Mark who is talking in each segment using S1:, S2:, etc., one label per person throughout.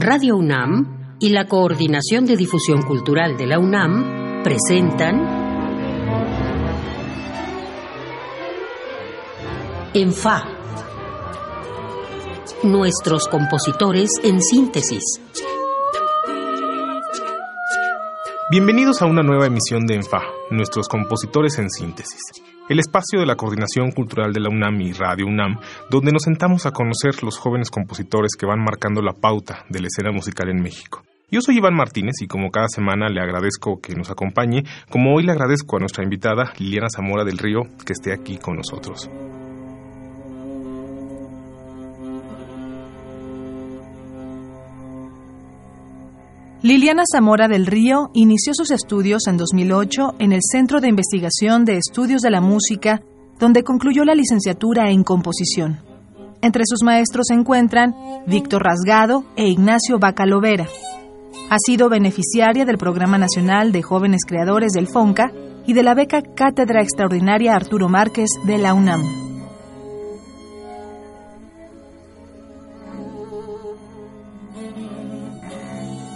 S1: Radio UNAM y la Coordinación de Difusión Cultural de la UNAM presentan En Fa. Nuestros compositores en síntesis.
S2: Bienvenidos a una nueva emisión de ENFA, nuestros compositores en síntesis, el espacio de la Coordinación Cultural de la UNAM y Radio UNAM, donde nos sentamos a conocer los jóvenes compositores que van marcando la pauta de la escena musical en México. Yo soy Iván Martínez y como cada semana le agradezco que nos acompañe, como hoy le agradezco a nuestra invitada Liliana Zamora del Río que esté aquí con nosotros.
S3: Liliana Zamora del Río inició sus estudios en 2008 en el Centro de Investigación de Estudios de la Música, donde concluyó la licenciatura en composición. Entre sus maestros se encuentran Víctor Rasgado e Ignacio Bacalovera. Ha sido beneficiaria del Programa Nacional de Jóvenes Creadores del FONCA y de la beca Cátedra Extraordinaria Arturo Márquez de la UNAM.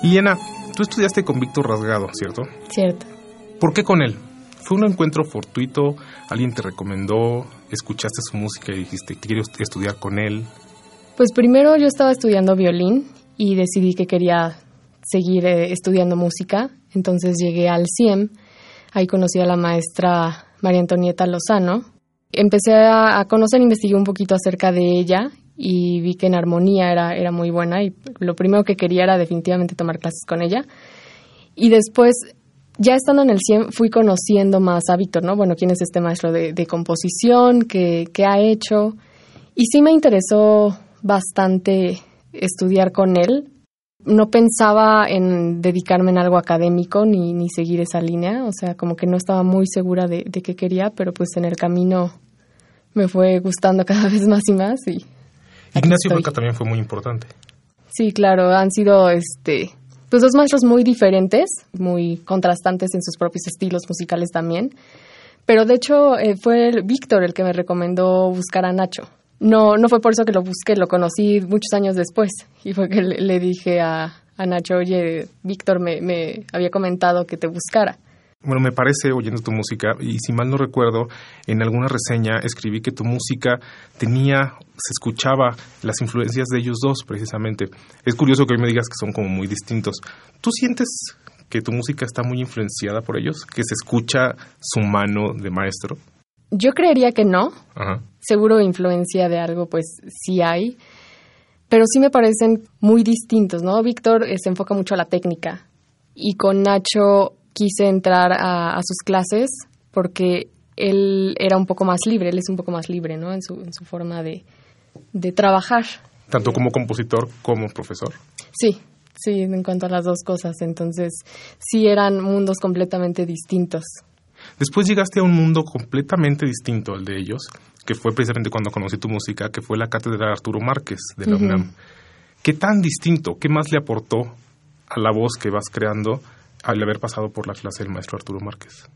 S2: Liliana, tú estudiaste con Víctor Rasgado, ¿cierto?
S4: Cierto.
S2: ¿Por qué con él? ¿Fue un encuentro fortuito? ¿Alguien te recomendó? ¿Escuchaste su música y dijiste, quiero estudiar con él?
S4: Pues primero yo estaba estudiando violín y decidí que quería seguir eh, estudiando música. Entonces llegué al CIEM. Ahí conocí a la maestra María Antonieta Lozano. Empecé a, a conocer, investigué un poquito acerca de ella y vi que en armonía era, era muy buena y lo primero que quería era definitivamente tomar clases con ella. Y después, ya estando en el CIEM, fui conociendo más a Víctor, ¿no? Bueno, quién es este maestro de, de composición, qué, qué ha hecho. Y sí me interesó bastante estudiar con él. No pensaba en dedicarme en algo académico ni, ni seguir esa línea, o sea, como que no estaba muy segura de, de qué quería, pero pues en el camino me fue gustando cada vez más y más y
S2: Ignacio Baca también fue muy importante.
S4: Sí, claro, han sido este pues dos maestros muy diferentes, muy contrastantes en sus propios estilos musicales también. Pero de hecho eh, fue el Víctor el que me recomendó buscar a Nacho. No, no fue por eso que lo busqué, lo conocí muchos años después. Y fue que le, le dije a, a, Nacho, oye, Víctor me, me había comentado que te buscara.
S2: Bueno, me parece, oyendo tu música, y si mal no recuerdo, en alguna reseña escribí que tu música tenía, se escuchaba las influencias de ellos dos, precisamente. Es curioso que hoy me digas que son como muy distintos. ¿Tú sientes que tu música está muy influenciada por ellos? ¿Que se escucha su mano de maestro?
S4: Yo creería que no. Ajá. Seguro influencia de algo, pues sí hay. Pero sí me parecen muy distintos, ¿no? Víctor eh, se enfoca mucho a la técnica. Y con Nacho quise entrar a, a, sus clases porque él era un poco más libre, él es un poco más libre, ¿no? En su, en su forma de, de trabajar.
S2: ¿Tanto como compositor como profesor?
S4: Sí, sí, en cuanto a las dos cosas. Entonces, sí eran mundos completamente distintos.
S2: Después llegaste a un mundo completamente distinto al de ellos, que fue precisamente cuando conocí tu música, que fue la cátedra Arturo Márquez de la uh -huh. UNAM. ¿Qué tan distinto? ¿Qué más le aportó a la voz que vas creando al haber pasado por la clase del maestro Arturo Márquez?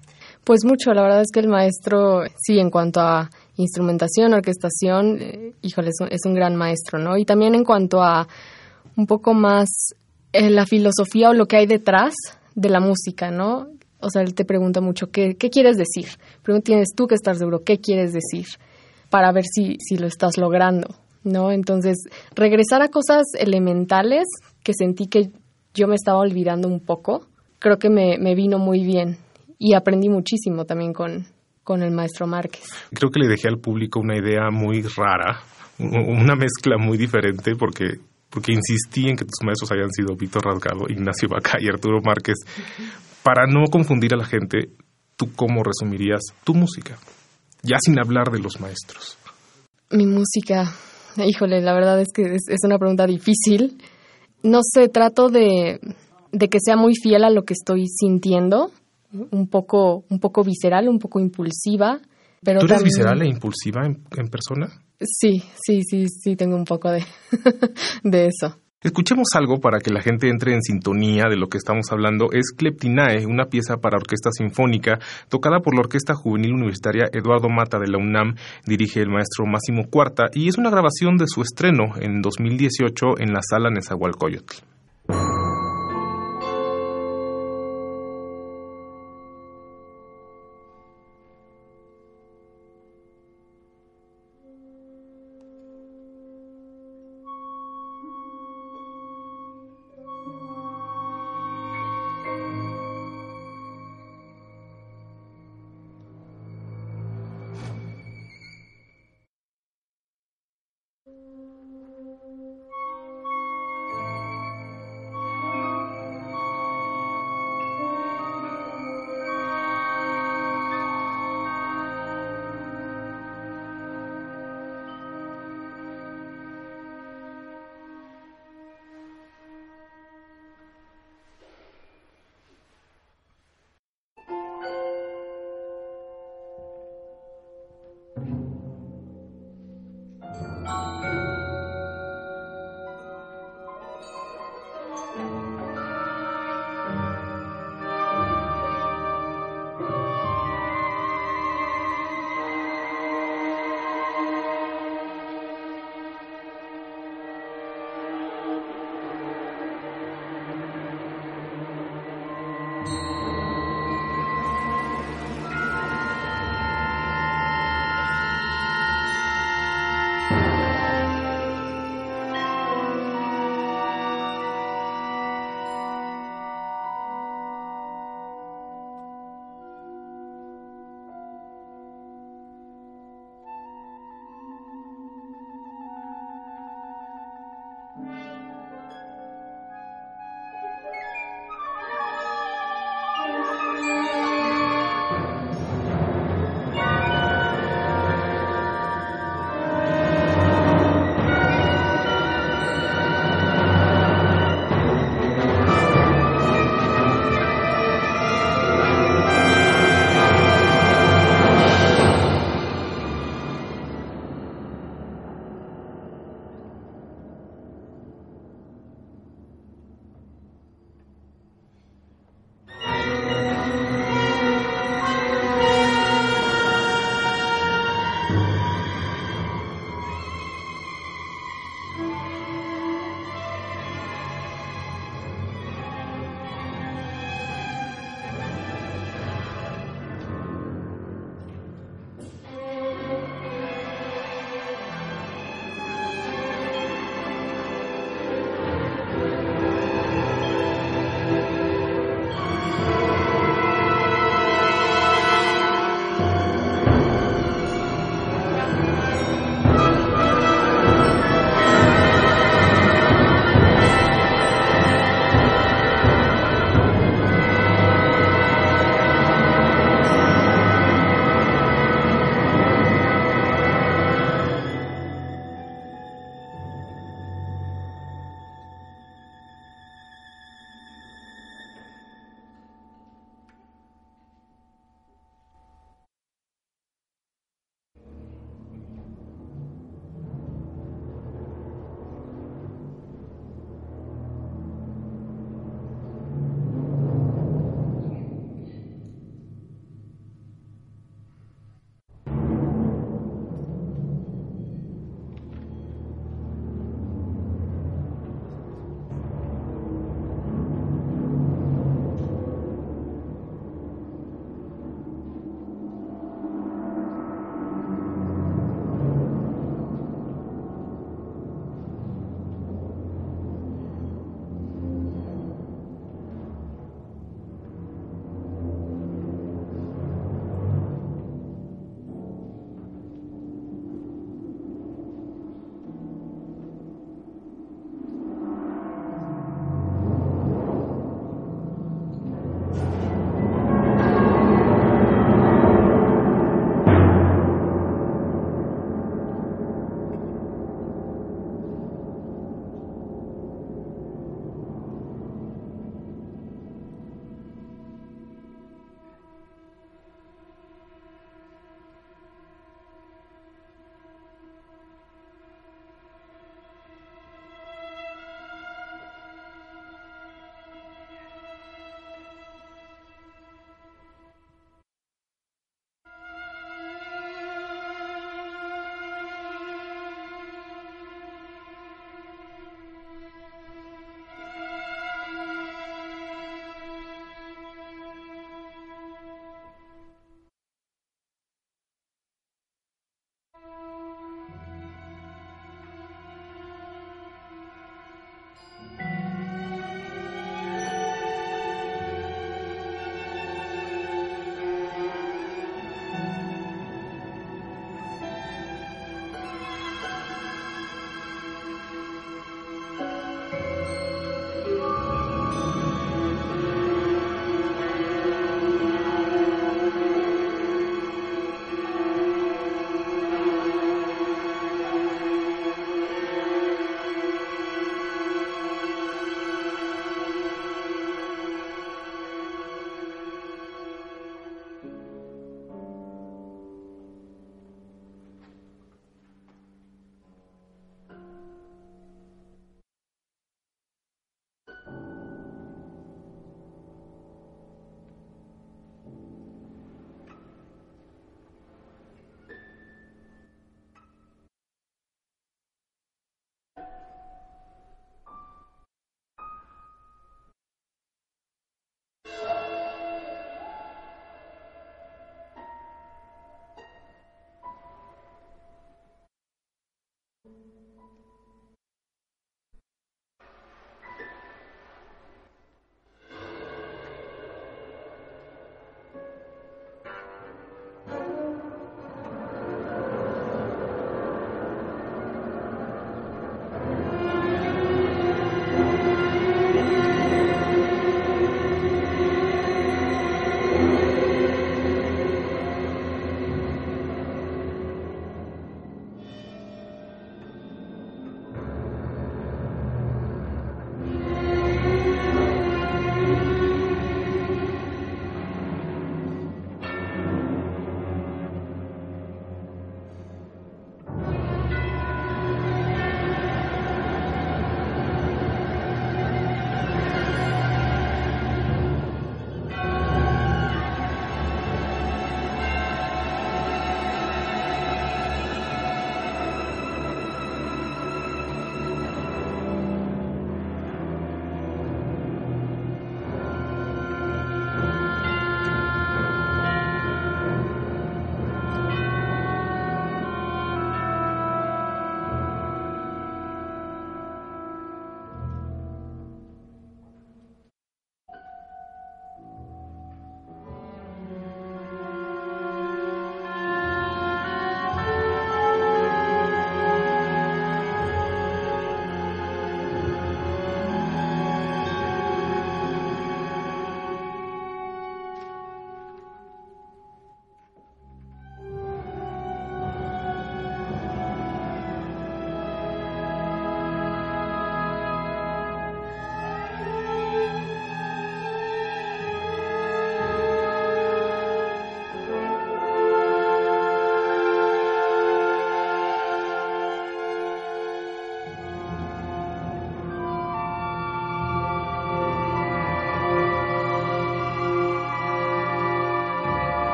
S4: Pues mucho, la verdad es que el maestro, sí, en cuanto a instrumentación, orquestación, eh, híjole, es un, es un, gran maestro, ¿no? Y también en cuanto a un poco más eh, la filosofía o lo que hay detrás de la música, ¿no? O sea, él te pregunta mucho, ¿qué, qué quieres decir? Pero tienes tú que estar seguro, ¿qué quieres decir? Para ver si, si lo estás logrando, ¿no? Entonces, regresar a cosas elementales que sentí que yo me estaba olvidando un poco, creo que me, me vino muy bien y aprendí muchísimo también con, con el maestro Márquez.
S2: Creo que le dejé al público una idea muy rara, una mezcla muy diferente porque porque insistí en que tus maestros hayan sido Víctor Rasgado, Ignacio Baca y Arturo Márquez. Para no confundir a la gente, ¿tú cómo resumirías tu música? Ya sin hablar de los maestros.
S4: Mi música, híjole, la verdad es que es, es una pregunta difícil. No sé, trato de, de que sea muy fiel a lo que estoy sintiendo, un poco, un poco visceral, un poco impulsiva. Pero
S2: ¿Tú eres
S4: también...
S2: visceral e impulsiva en, en persona?
S4: Sí, sí, sí, sí, tengo un poco de, de eso.
S2: Escuchemos algo para que la gente entre en sintonía de lo que estamos hablando. Es Cleptinae, una pieza para orquesta sinfónica tocada por la Orquesta Juvenil Universitaria Eduardo Mata de la UNAM, dirige el maestro Máximo Cuarta y es una grabación de su estreno en 2018 en la sala Nezahualcóyotl.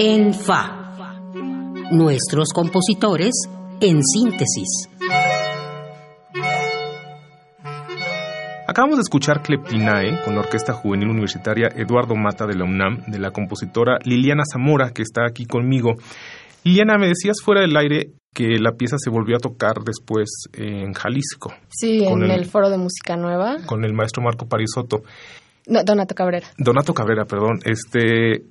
S1: En Fa. Nuestros compositores en síntesis.
S2: Acabamos de escuchar Cleptinae con la Orquesta Juvenil Universitaria Eduardo Mata de la UNAM, de la compositora Liliana Zamora, que está aquí conmigo. Liliana, me decías fuera del aire que la pieza se volvió a tocar después en Jalisco.
S4: Sí, en el, Foro de Música Nueva.
S2: Con el maestro Marco Parisotto.
S4: No, Donato Cabrera.
S2: Donato Cabrera, perdón. Este,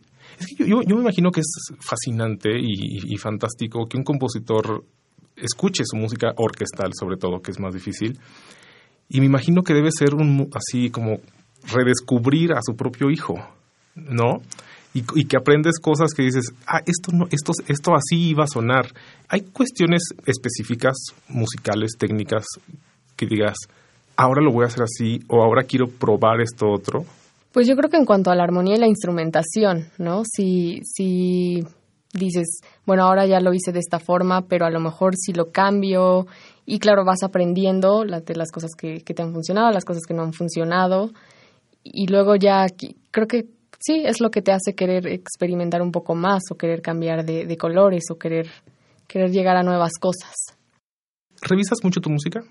S2: yo, me imagino que es fascinante y, fantástico que un compositor escuche su música orquestal, sobre todo, que es más difícil. Y me imagino que debe ser así como redescubrir a su propio hijo, ¿no? y, que aprendes cosas que dices, ah, esto, no, esto, esto así iba a sonar. Hay cuestiones específicas, musicales, técnicas, que digas, ahora lo voy a hacer así o ahora quiero probar esto otro.
S4: Pues yo creo que en cuanto a la armonía y la instrumentación, ¿no? Si, si dices, bueno, ahora ya lo hice de esta forma, pero a lo mejor si lo cambio y claro, vas aprendiendo las, de las cosas que, que te han funcionado, las cosas que no han funcionado y luego ya creo que sí, es lo que te hace querer experimentar un poco más o querer cambiar de, colores o querer, querer llegar a nuevas cosas.
S2: ¿Revisas mucho tu música?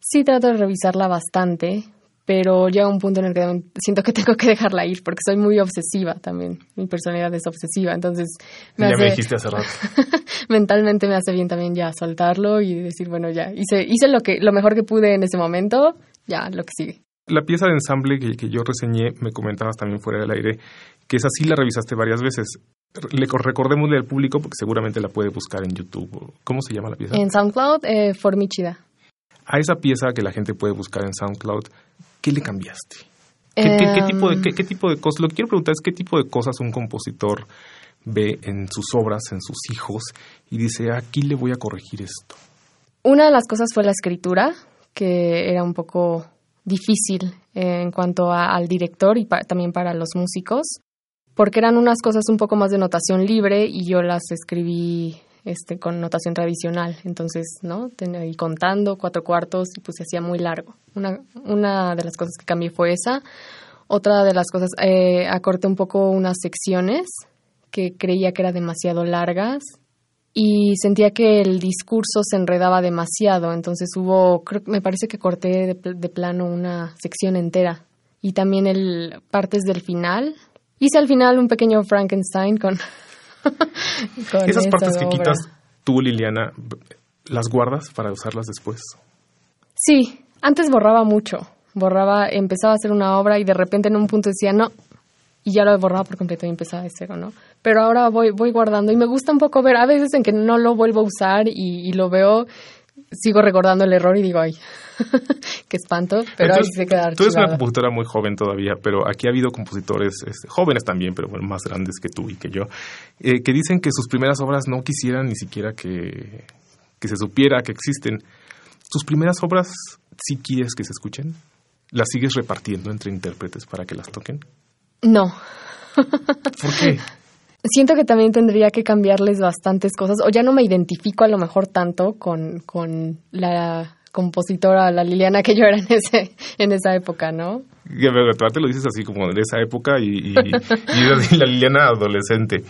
S4: Sí, trato de revisarla bastante, pero llega un punto en el que siento que tengo que dejarla ir porque soy muy obsesiva también. Mi personalidad es obsesiva, entonces
S2: me ya me dijiste hace rato.
S4: mentalmente me hace bien también ya soltarlo y decir, bueno, ya hice hice lo que lo mejor que pude en ese momento, ya lo que sigue.
S2: La pieza de ensamble que, yo reseñé, me comentabas también fuera del aire, que es así la revisaste varias veces. Le, recordémosle al público porque seguramente la puede buscar en YouTube. ¿Cómo se llama la pieza?
S4: En SoundCloud, eh, Formichida.
S2: A esa pieza que la gente puede buscar en SoundCloud, ¿qué le cambiaste? ¿Qué, tipo de, qué, tipo de cosas? Lo que quiero preguntar es qué tipo de cosas un compositor ve en sus obras, en sus hijos, y dice, aquí le voy a corregir esto.
S4: Una de las cosas fue la escritura, que era un poco difícil en cuanto al director y también para los músicos, porque eran unas cosas un poco más de notación libre y yo las escribí este, con notación tradicional. Entonces, ¿no? Tenía ahí contando cuatro cuartos y pues se hacía muy largo. Una, de las cosas que cambié fue esa. Otra de las cosas, eh, acorté un poco unas secciones que creía que eran demasiado largas y sentía que el discurso se enredaba demasiado, entonces hubo, me parece que corté de, plano una sección entera y también el partes del final. Hice al final un pequeño Frankenstein con,
S2: esas partes que quitas tú, Liliana, las guardas para usarlas después.
S4: Sí, antes borraba mucho, borraba, empezaba a hacer una obra y de repente en un punto decía no y ya lo borraba por completo y empezaba de cero, ¿no? pero ahora voy, voy guardando y me gusta un poco ver, a veces en que no lo vuelvo a usar y, lo veo, sigo recordando el error y digo, ay, qué espanto, pero ahí se queda
S2: Tú eres una compositora muy joven todavía, pero aquí ha habido compositores este, jóvenes también, pero bueno, más grandes que tú y que yo, eh, que dicen que sus primeras obras no quisieran ni siquiera que, que se supiera que existen. ¿Tus primeras obras sí quieres que se escuchen? ¿Las sigues repartiendo entre intérpretes para que las toquen?
S4: No.
S2: ¿Por qué?
S4: Siento que también tendría que cambiarles bastantes cosas, o ya no me identifico a lo mejor tanto con, con la compositora, la Liliana que yo era en, ese, en esa época, ¿no?
S2: te lo dices así como de esa época y, y, la Liliana adolescente.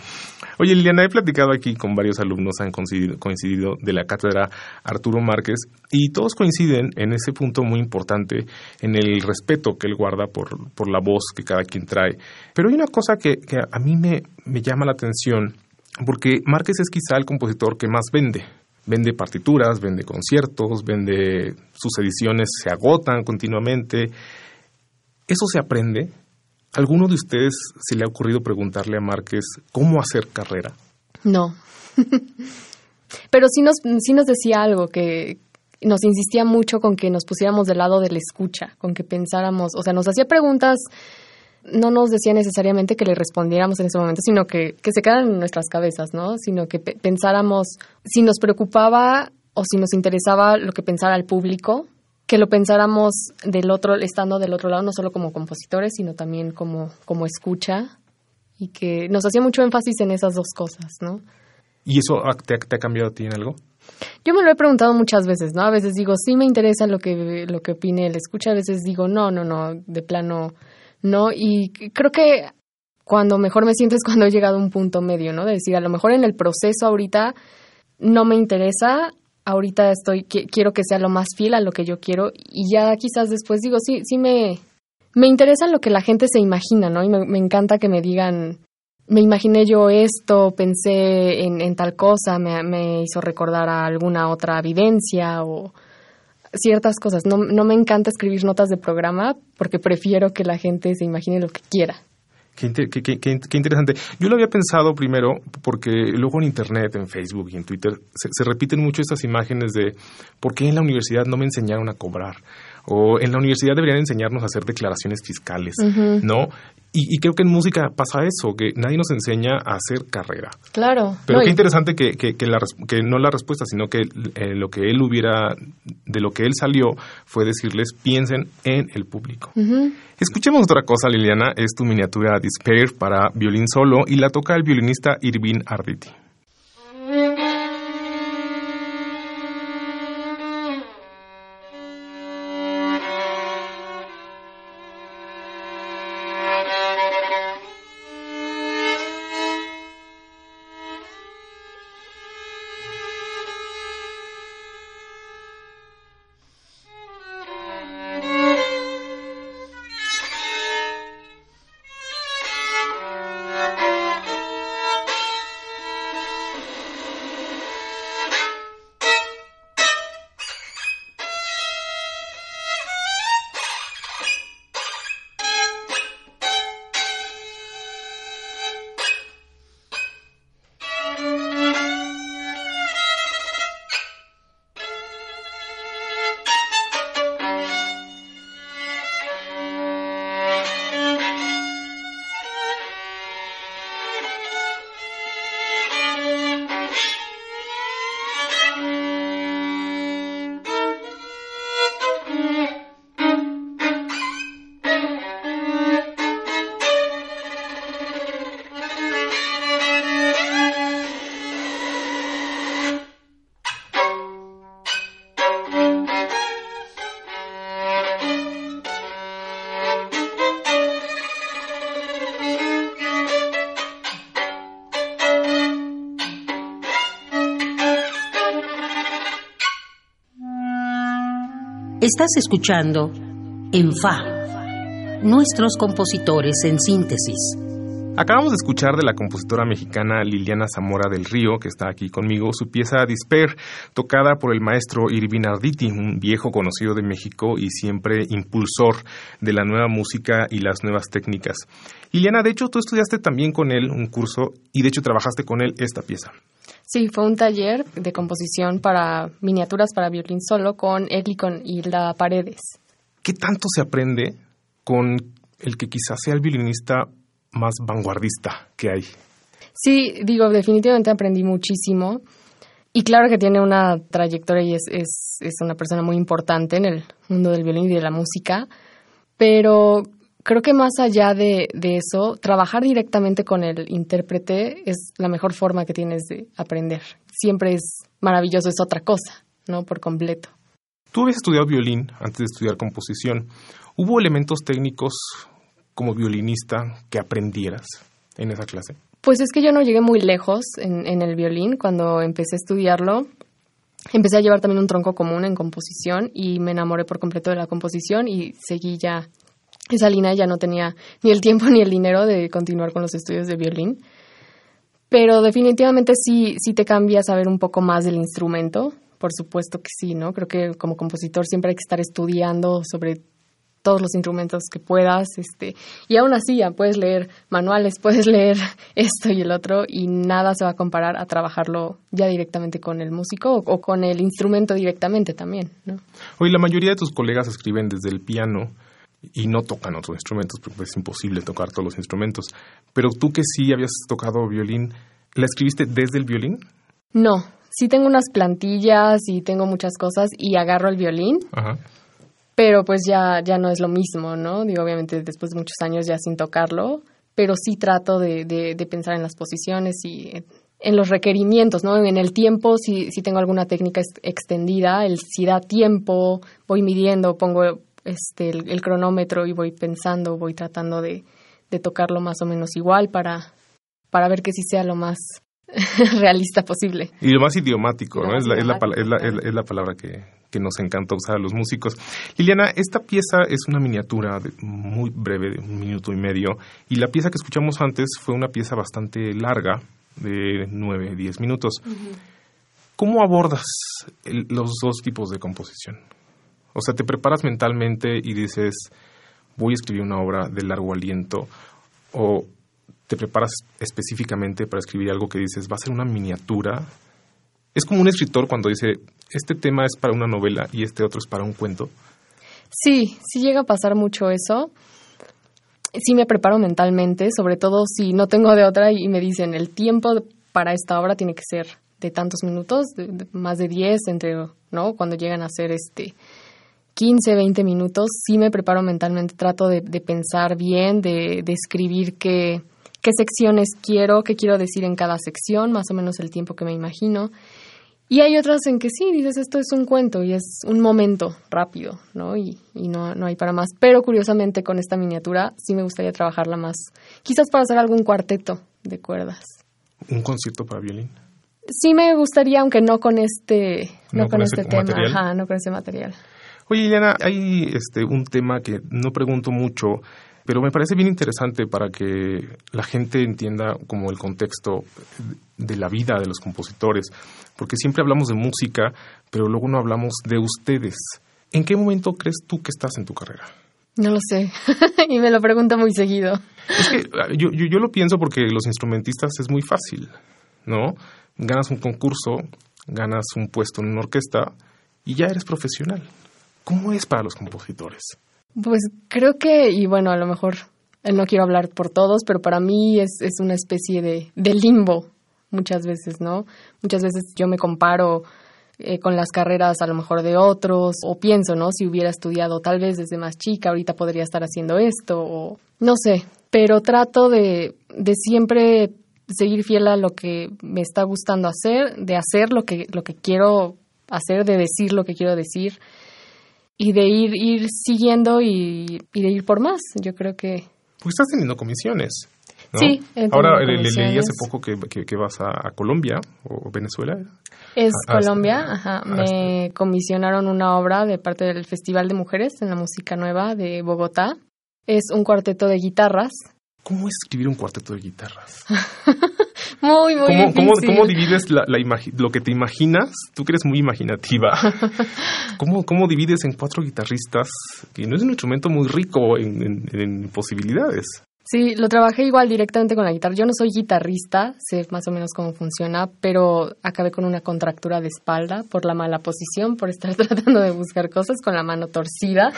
S2: Oye, Liliana, he platicado aquí con varios alumnos, han coincidido, coincidido de la cátedra Arturo Márquez y todos coinciden en ese punto muy importante, en el respeto que él guarda por, por la voz que cada quien trae. Pero hay una cosa que, que a mí me, me llama la atención, porque Márquez es quizá el compositor que más vende vende partituras, vende conciertos, vende sus ediciones se agotan continuamente. ¿Eso se aprende? ¿Alguno de ustedes se le ha ocurrido preguntarle a Márquez cómo hacer carrera?
S4: No. Pero sí nos, sí nos decía algo que nos insistía mucho con que nos pusiéramos del lado de la escucha, con que pensáramos, o sea, nos hacía preguntas, no nos decía necesariamente que le respondiéramos en ese momento, sino que, que se quedaran en nuestras cabezas, ¿no? Sino que pensáramos si nos preocupaba o si nos interesaba lo que pensara el público, que lo pensáramos del otro, estando del otro lado, no solo como compositores, sino también como, como escucha, y que nos hacía mucho énfasis en esas dos cosas, ¿no?
S2: ¿Y eso te, ha cambiado a ti en algo?
S4: Yo me lo he preguntado muchas veces, ¿no? A veces digo, sí me interesa lo que, lo que opine el escucha, a veces digo, no, no, no, de plano, no. Y creo que cuando mejor me siento es cuando he llegado a un punto medio, ¿no? De decir, a lo mejor en el proceso ahorita no me interesa, ahorita estoy, quiero que sea lo más fiel a lo que yo quiero y ya quizás después digo, sí, sí me, me interesa lo que la gente se imagina, ¿no? Y me, encanta que me digan, me imaginé yo esto, pensé en, tal cosa, me, me, hizo recordar a alguna otra vivencia o ciertas cosas. No, no me encanta escribir notas de programa porque prefiero que la gente se imagine lo que quiera.
S2: Qué, interesante. Yo lo había pensado primero porque luego en Internet, en Facebook y en Twitter se, repiten mucho estas imágenes de por qué en la universidad no me enseñaron a cobrar o en la universidad deberían enseñarnos a hacer declaraciones fiscales, ¿no? Y, creo que en música pasa eso, que nadie nos enseña a hacer carrera.
S4: Claro.
S2: Pero qué interesante que, que, que, la, que, no la respuesta, sino que eh, lo que él hubiera, de lo que él salió, fue decirles, piensen en el público. Escuchemos otra cosa, Liliana, es tu miniatura Despair para violín solo y la toca el violinista Irvin Arditi.
S1: Estás escuchando En Fa, nuestros compositores en síntesis.
S2: Acabamos de escuchar de la compositora mexicana Liliana Zamora del Río, que está aquí conmigo, su pieza Disper, tocada por el maestro Irvin Arditi, un viejo conocido de México y siempre impulsor de la nueva música y las nuevas técnicas. Liliana, de hecho, tú estudiaste también con él un curso y de hecho trabajaste con él esta pieza.
S4: Sí, fue un taller de composición para miniaturas para violín solo con él y con Hilda Paredes.
S2: ¿Qué tanto se aprende con el que quizás sea el violinista más vanguardista que hay?
S4: Sí, digo, definitivamente aprendí muchísimo. Y claro que tiene una trayectoria y es, es, es una persona muy importante en el mundo del violín y de la música. Pero creo que más allá de, eso, trabajar directamente con el intérprete es la mejor forma que tienes de aprender. Siempre es maravilloso, es otra cosa, ¿no? Por completo.
S2: Tú habías estudiado violín antes de estudiar composición. ¿Hubo elementos técnicos como violinista que aprendieras en esa clase?
S4: Pues es que yo no llegué muy lejos en, en el violín cuando empecé a estudiarlo. Empecé a llevar también un tronco común en composición y me enamoré por completo de la composición y seguí ya esa línea ya no tenía ni el tiempo ni el dinero de continuar con los estudios de violín. Pero definitivamente sí, sí te cambia saber un poco más del instrumento. Por supuesto que sí, ¿no? Creo que como compositor siempre hay que estar estudiando sobre todos los instrumentos que puedas, este, y aún así ya puedes leer manuales, puedes leer esto y el otro, y nada se va a comparar a trabajarlo ya directamente con el músico o, o con el instrumento directamente también, ¿no?
S2: Hoy la mayoría de tus colegas escriben desde el piano y no tocan otros instrumentos, porque es imposible tocar todos los instrumentos. Pero tú que sí habías tocado violín, ¿la escribiste desde el violín?
S4: No, sí tengo unas plantillas y tengo muchas cosas y agarro el violín. Pero pues ya, ya no es lo mismo, ¿no? Digo, obviamente después de muchos años ya sin tocarlo, pero sí trato de, de, pensar en las posiciones y en los requerimientos, ¿no? En el tiempo, si, si tengo alguna técnica extendida, el, si da tiempo, voy midiendo, pongo este, el, cronómetro y voy pensando, voy tratando de, de tocarlo más o menos igual para, para ver que sí sea lo más realista posible.
S2: Y lo más idiomático, ¿no? Es la, es, la, es, la, es la palabra que, que nos encanta usar a los músicos. Liliana, esta pieza es una miniatura muy breve, de un minuto y medio, y la pieza que escuchamos antes fue una pieza bastante larga, de nueve, diez minutos. ¿Cómo abordas los dos tipos de composición? O sea, te preparas mentalmente y dices, voy a escribir una obra de largo aliento, o te preparas específicamente para escribir algo que dices, va a ser una miniatura. Es como un escritor cuando dice, este tema es para una novela y este otro es para un cuento.
S4: Sí, sí llega a pasar mucho eso. Sí me preparo mentalmente, sobre todo si no tengo de otra y me dicen, el tiempo para esta obra tiene que ser de tantos minutos, de, más de 10, entre, ¿no? Cuando llegan a ser este 15, 20 minutos, sí me preparo mentalmente, trato de, de pensar bien, de, de escribir qué, qué secciones quiero, qué quiero decir en cada sección, más o menos el tiempo que me imagino. Y hay otras en que sí, dices, esto es un cuento y es un momento rápido, ¿no? Y, y no, no hay para más. Pero curiosamente con esta miniatura sí me gustaría trabajarla más, quizás para hacer algún cuarteto de cuerdas.
S2: ¿Un concierto para violín?
S4: Sí me gustaría, aunque no con este, no, no con, con, este tema. Ajá, no con ese material.
S2: Oye, Liliana, hay este, un tema que no pregunto mucho, pero me parece bien interesante para que la gente entienda como el contexto de la vida de los compositores, porque siempre hablamos de música, pero luego no hablamos de ustedes. ¿En qué momento crees tú que estás en tu carrera?
S4: No lo sé, y me lo pregunto muy seguido.
S2: Es que yo, yo, yo lo pienso porque los instrumentistas es muy fácil, ¿no? Ganas un concurso, ganas un puesto en una orquesta y ya eres profesional. ¿Cómo es para los compositores?
S4: Pues creo que, y bueno, a lo mejor no quiero hablar por todos, pero para mí es, es una especie de, de limbo muchas veces, ¿no? Muchas veces yo me comparo eh, con las carreras a lo mejor de otros o pienso, ¿no? Si hubiera estudiado tal vez desde más chica, ahorita podría estar haciendo esto o no sé, pero trato de, de siempre seguir fiel a lo que me está gustando hacer, de hacer lo que, lo que quiero hacer, de decir lo que quiero decir y de ir, ir siguiendo y, y, de ir por más. Yo creo que...
S2: Pues estás teniendo comisiones. ¿no?
S4: Sí.
S2: Ahora le, le, leí hace poco que, que, que vas a, a, Colombia o Venezuela.
S4: Es a, Colombia, ajá. Me comisionaron una obra de parte del Festival de Mujeres en la Música Nueva de Bogotá. Es un cuarteto de guitarras.
S2: ¿Cómo es escribir un cuarteto de guitarras?
S4: muy, muy
S2: ¿Cómo,
S4: difícil.
S2: ¿cómo, ¿Cómo, divides la, la lo que te imaginas? Tú que eres muy imaginativa. ¿Cómo, ¿Cómo divides en cuatro guitarristas? Que no es un instrumento muy rico en, en, en posibilidades.
S4: Sí, lo trabajé igual directamente con la guitarra. Yo no soy guitarrista, sé más o menos cómo funciona, pero acabé con una contractura de espalda por la mala posición, por estar tratando de buscar cosas con la mano torcida.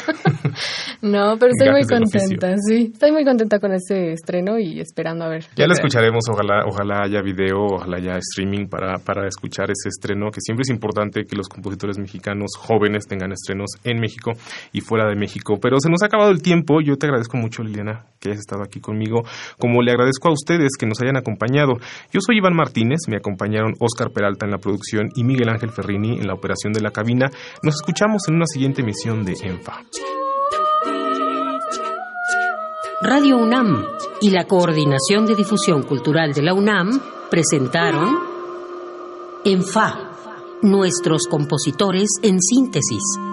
S4: no, pero estoy muy contenta, sí. Estoy muy contenta con ese estreno y esperando a ver.
S2: Ya lo escucharemos, ojalá, ojalá haya video, ojalá haya streaming para, para escuchar ese estreno, que siempre es importante que los compositores mexicanos jóvenes tengan estrenos en México y fuera de México. Pero se nos ha acabado el tiempo. Yo te agradezco mucho, Liliana, que hayas estado aquí conmigo, como le agradezco a ustedes que nos hayan acompañado. Yo soy Iván Martínez, me acompañaron Oscar Peralta en la producción y Miguel Ángel Ferrini en la operación de la cabina. Nos escuchamos en una siguiente emisión de ENFA.
S1: Radio UNAM y la Coordinación de Difusión Cultural de la UNAM presentaron ENFA, nuestros compositores en síntesis